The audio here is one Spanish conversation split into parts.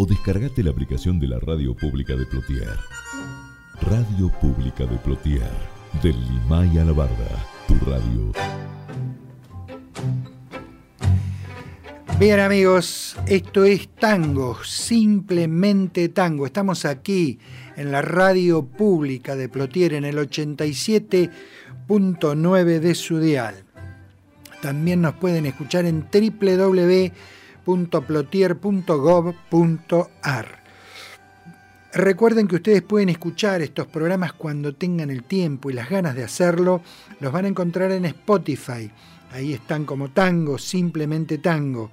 o descargate la aplicación de la radio pública de Plotier. Radio Pública de Plotier, del Limay a la Barda, tu radio. Bien amigos, esto es tango, simplemente tango. Estamos aquí en la radio pública de Plotier en el 87.9 de su dial. También nos pueden escuchar en www.plotier.gov.ar. Recuerden que ustedes pueden escuchar estos programas cuando tengan el tiempo y las ganas de hacerlo. Los van a encontrar en Spotify. Ahí están como tango, simplemente tango.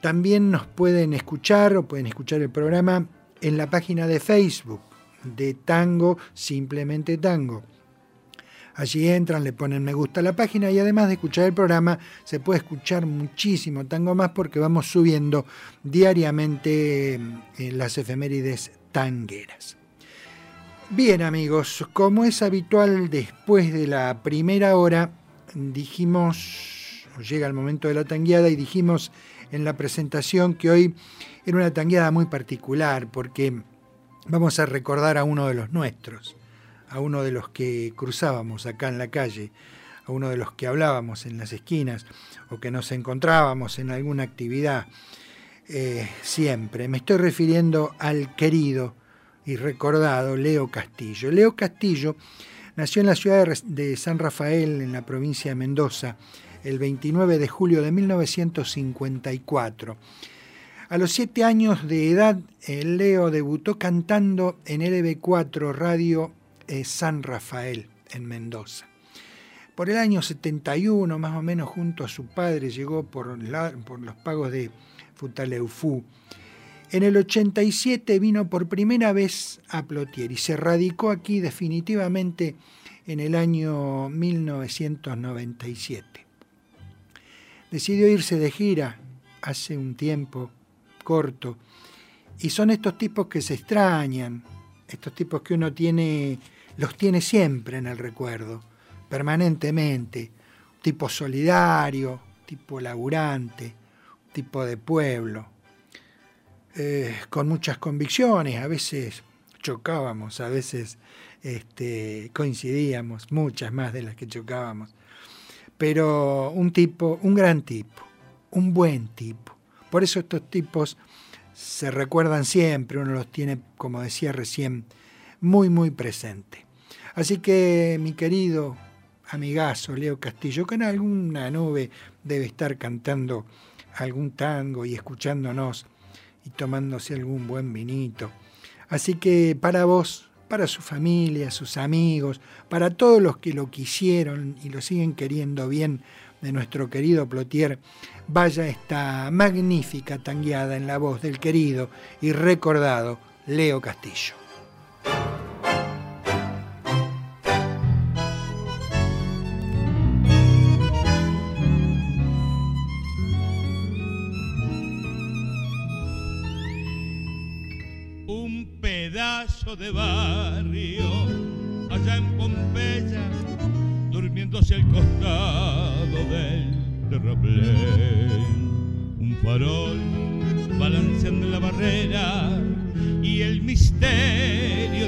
También nos pueden escuchar o pueden escuchar el programa en la página de Facebook de Tango, simplemente tango. Allí entran, le ponen me gusta a la página y además de escuchar el programa se puede escuchar muchísimo tango más porque vamos subiendo diariamente eh, las efemérides tangueras. Bien amigos, como es habitual después de la primera hora, dijimos, llega el momento de la tangueada y dijimos en la presentación que hoy era una tangueada muy particular porque vamos a recordar a uno de los nuestros, a uno de los que cruzábamos acá en la calle, a uno de los que hablábamos en las esquinas o que nos encontrábamos en alguna actividad eh, siempre. Me estoy refiriendo al querido y recordado Leo Castillo. Leo Castillo nació en la ciudad de San Rafael, en la provincia de Mendoza, el 29 de julio de 1954. A los siete años de edad, eh, Leo debutó cantando en LB4 Radio eh, San Rafael, en Mendoza. Por el año 71, más o menos junto a su padre, llegó por, por los pagos de Futaleufú. En el 87 vino por primera vez a Plotier y se radicó aquí definitivamente en el año 1997. Decidió irse de gira hace un tiempo corto y son estos tipos que se extrañan, estos tipos que uno tiene, los tiene siempre en el recuerdo, permanentemente, tipo solidario, tipo laburante, tipo de pueblo, eh, con muchas convicciones, a veces chocábamos, a veces este, coincidíamos, muchas más de las que chocábamos, pero un tipo, un gran tipo, un buen tipo. Por eso estos tipos se recuerdan siempre, uno los tiene, como decía recién, muy, muy presente. Así que mi querido amigazo Leo Castillo, que en alguna nube debe estar cantando algún tango y escuchándonos y tomándose algún buen vinito. Así que para vos, para su familia, sus amigos, para todos los que lo quisieron y lo siguen queriendo bien de nuestro querido Plotier, vaya esta magnífica tangueada en la voz del querido y recordado Leo Castillo. De barrio, allá en Pompeya, durmiéndose al costado del terraplén. Un farol balanceando la barrera y el misterio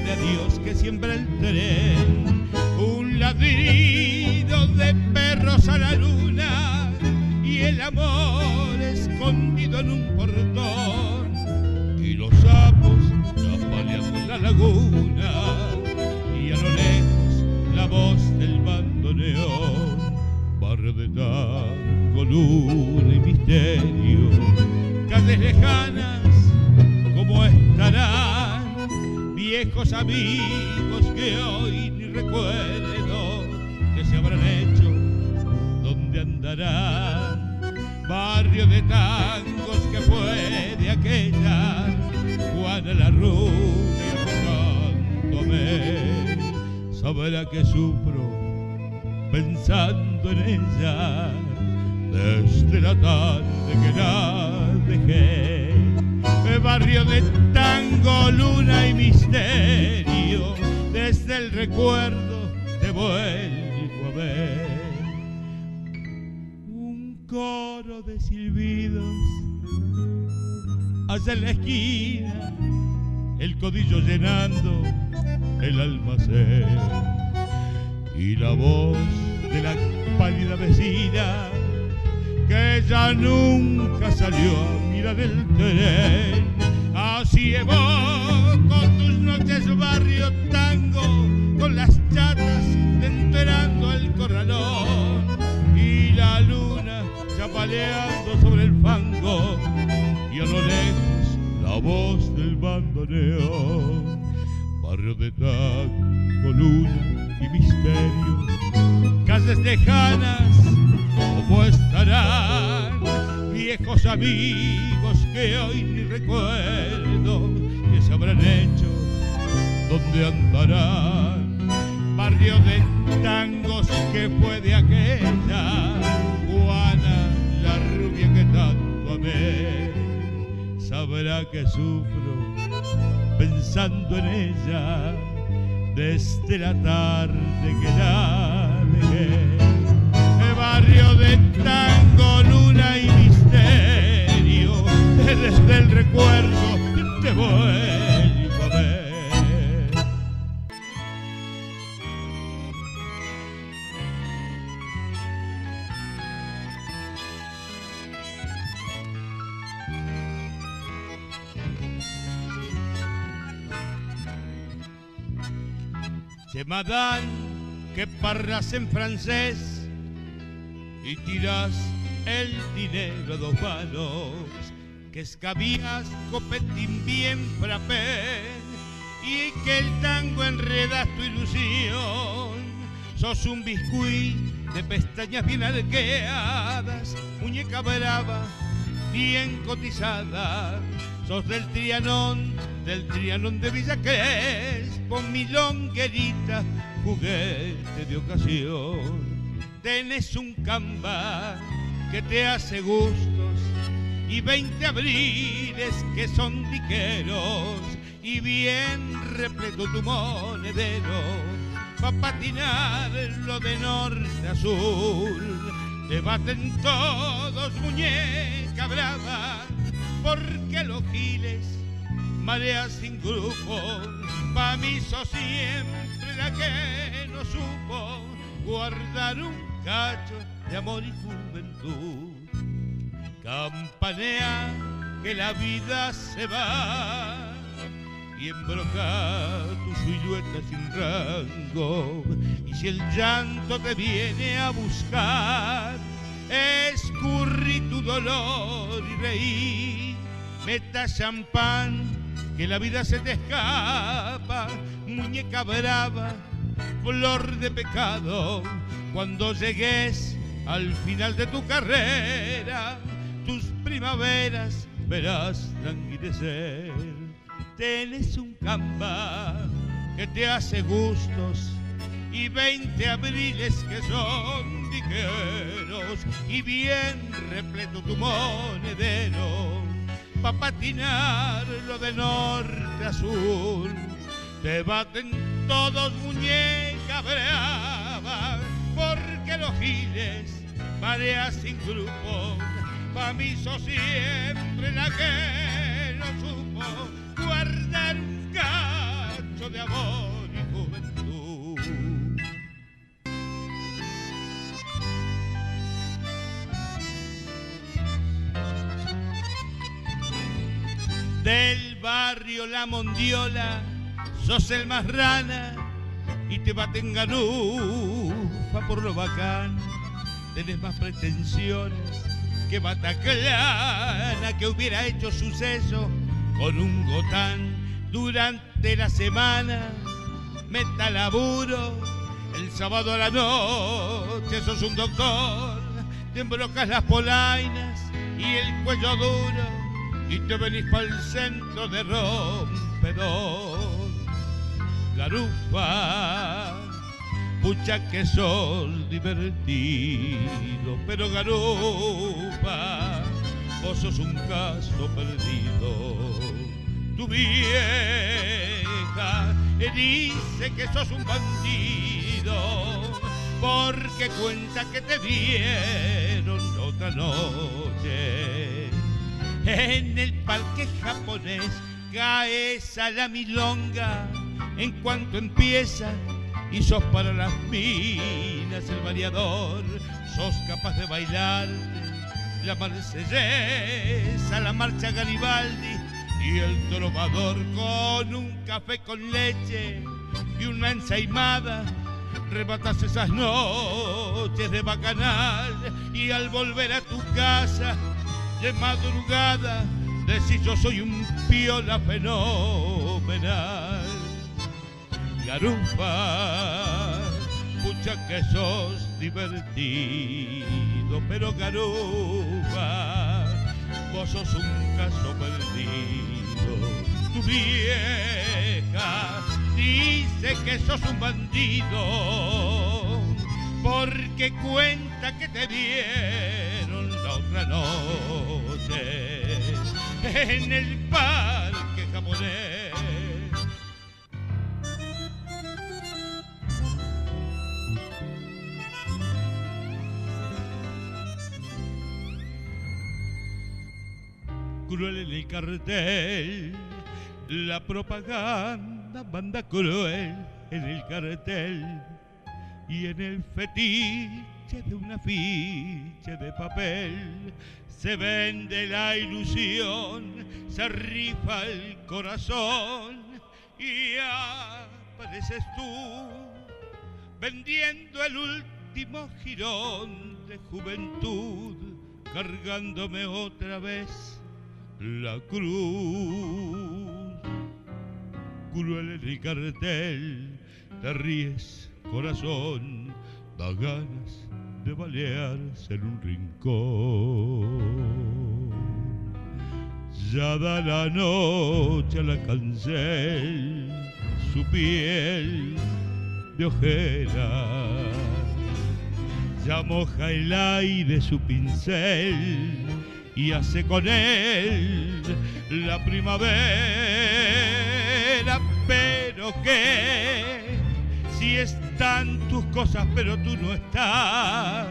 de adiós que siembra el tren. Un ladrido de perros a la luna y el amor escondido en un portón. Y los sapos la laguna y a lo lejos la voz del bandoneón, barrio de tango, luna y misterio, calles lejanas como estarán, viejos amigos que hoy ni recuerdo que se habrán hecho, donde andarán, barrio de tangos que fue de aquella Juana la Rubia me sabrá que sufro pensando en ella desde la tarde que la dejé. El barrio de tango, luna y misterio, desde el recuerdo te vuelvo a ver. Un coro de silbidos en la esquina, el codillo llenando el almacén y la voz de la pálida vecina que ya nunca salió a mirar el tren. Así con tus noches barrio tango, con las chatas enterando el corralón y la luna chapaleando sobre el fango y a lo lejos la voz del bandoneón. Barrio de tango, luna y misterio, calles lejanas ¿Cómo estarán viejos amigos que hoy ni recuerdo habrán hecho? ¿Dónde andarán? Barrio de tangos que fue de aquella Juana, la rubia que tanto amé. Sabrá que sufro pensando en ella desde la tarde que la dejé barrio de tango, luna y misterio, desde el recuerdo te vuelvo Chemadán que parras en francés y tiras el dinero a dos manos, que escabías copetín bien frappé y que el tango enredas tu ilusión. Sos un biscuit de pestañas bien arqueadas, muñeca brava, bien cotizada. Sos del Trianón, del Trianón de Villa Crespo, mi longuerita, juguete de ocasión tenés un camba que te hace gustos y 20 abriles que son diqueros y bien repleto tu monedero pa' patinarlo de norte a sur. Te baten todos muñeca brava porque los giles mareas sin grupo pa' mí sos siempre la que no supo guardar un cacho de amor y juventud. Campanea que la vida se va y embroca tu silueta sin rango. Y si el llanto te viene a buscar, escurri tu dolor y reí. Meta champán, que la vida se te escapa, muñeca brava, flor de pecado cuando llegues al final de tu carrera, tus primaveras verás languidecer. Tienes un campa que te hace gustos y veinte abriles que son diqueros y bien repleto tu monedero pa' patinarlo de norte a sur. Te baten todos muñeca brava porque los giles, mareas sin grupo, pa' mí sos siempre la que no supo guardar un cacho de amor barrio La Mondiola, sos el más rana y te baten ganufa por lo bacán. Tenés más pretensiones que Bataclana que hubiera hecho suceso con un gotán durante la semana. Meta laburo, el sábado a la noche sos un doctor, te embrocas las polainas y el cuello duro y te venís para el centro de rompedor garufa pucha que sos divertido, pero garupa, vos sos un caso perdido. Tu vieja dice que sos un bandido, porque cuenta que te vieron otra noche en el parque japonés caes a la milonga en cuanto empieza y sos para las minas el variador, sos capaz de bailar la marsellesa, la marcha Garibaldi y el trovador con un café con leche y una ensaimada. Rebatas esas noches de bacanal y al volver a tu casa de madrugada decís yo soy un piola fenomenal. Garufa, pucha que sos divertido, pero Garufa, vos sos un caso perdido. Tu vieja dice que sos un bandido, porque cuenta que te dieron otra noche en el parque japonés. Cruel en el cartel, la propaganda banda cruel en el cartel y en el fetiche de una ficha de papel se vende la ilusión, se rifa el corazón y apareces tú vendiendo el último jirón de juventud, cargándome otra vez la cruz. Cruel en el cartel, te ríes, corazón, da ganas de balearse en un rincón. Ya da la noche a la cancel su piel de ojera. Ya moja el aire su pincel y hace con él la primavera, pero que están tus cosas pero tú no estás,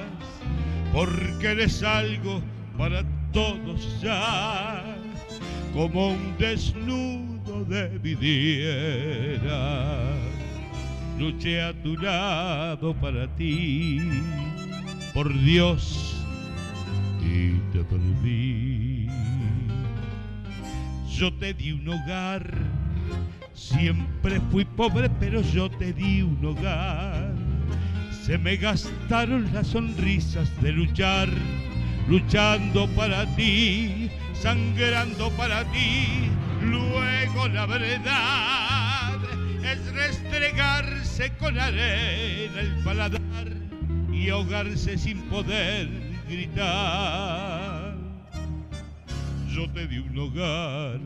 porque eres algo para todos ya, como un desnudo de vidriera. Luché a tu lado para ti, por Dios, y te perdí. Yo te di un hogar Siempre fui pobre, pero yo te di un hogar. Se me gastaron las sonrisas de luchar, luchando para ti, sangrando para ti. Luego la verdad es restregarse con arena el paladar y ahogarse sin poder gritar. Yo te di un hogar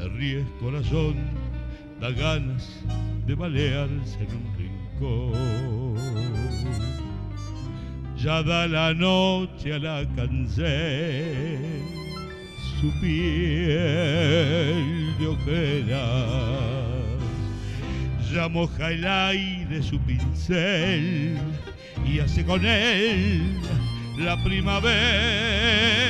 te ríes corazón, da ganas de balearse en un rincón. Ya da la noche a la cancel su piel de ojeras, ya moja el aire su pincel y hace con él la primavera,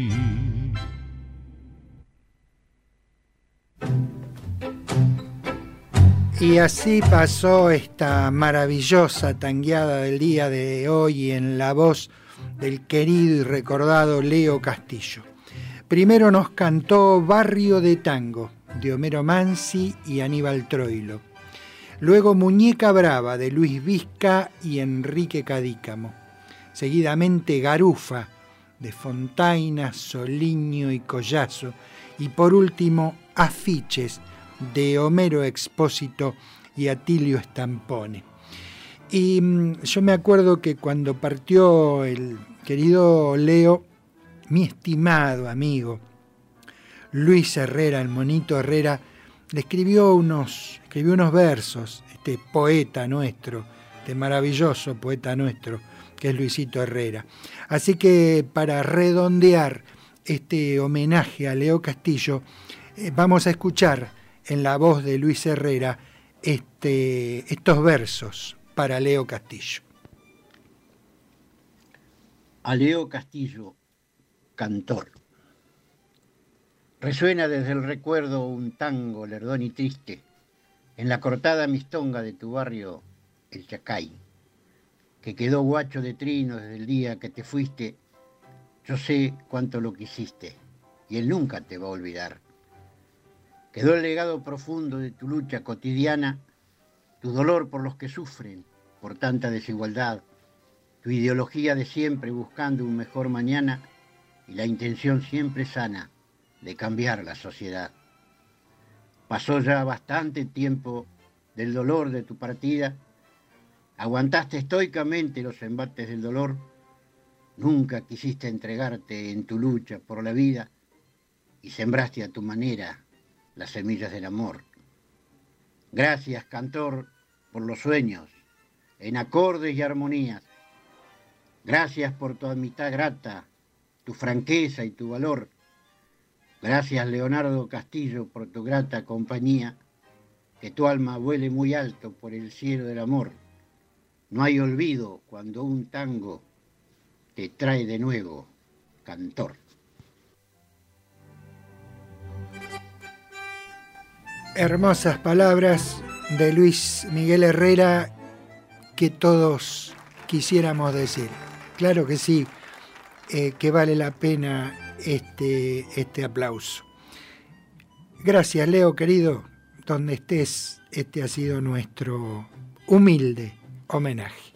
Y así pasó esta maravillosa tangueada del día de hoy en la voz del querido y recordado Leo Castillo. Primero nos cantó Barrio de Tango, de Homero Mansi y Aníbal Troilo. Luego Muñeca Brava, de Luis Vizca y Enrique Cadícamo. seguidamente Garufa, de Fontaina, Soliño y Collazo, y por último Afiches, de Homero Expósito y Atilio Stampone. Y mm, yo me acuerdo que cuando partió el querido Leo, mi estimado amigo, Luis Herrera, el monito Herrera, le escribió unos, escribió unos versos, este poeta nuestro, este maravilloso poeta nuestro, que es Luisito Herrera. Así que para redondear este homenaje a Leo Castillo, eh, vamos a escuchar en la voz de Luis Herrera este, estos versos para Leo Castillo. A Leo Castillo, cantor. Resuena desde el recuerdo un tango lerdón y triste en la cortada mistonga de tu barrio, el Chacay, que quedó guacho de trino desde el día que te fuiste. Yo sé cuánto lo quisiste y él nunca te va a olvidar. Quedó el legado profundo de tu lucha cotidiana, tu dolor por los que sufren, por tanta desigualdad, tu ideología de siempre buscando un mejor mañana y la intención siempre sana de cambiar la sociedad. Pasó ya bastante tiempo del dolor de tu partida, aguantaste estoicamente los embates del dolor, nunca quisiste entregarte en tu lucha por la vida y sembraste a tu manera las semillas del amor. Gracias, cantor, por los sueños, en acordes y armonías. Gracias por tu amistad grata, tu franqueza y tu valor. Gracias, Leonardo Castillo, por tu grata compañía. Que tu alma vuele muy alto por el cielo del amor. No hay olvido cuando un tango te trae de nuevo, cantor. Hermosas palabras de Luis Miguel Herrera que todos quisiéramos decir. Claro que sí, eh, que vale la pena este, este aplauso. Gracias, Leo, querido. Donde estés, este ha sido nuestro humilde homenaje.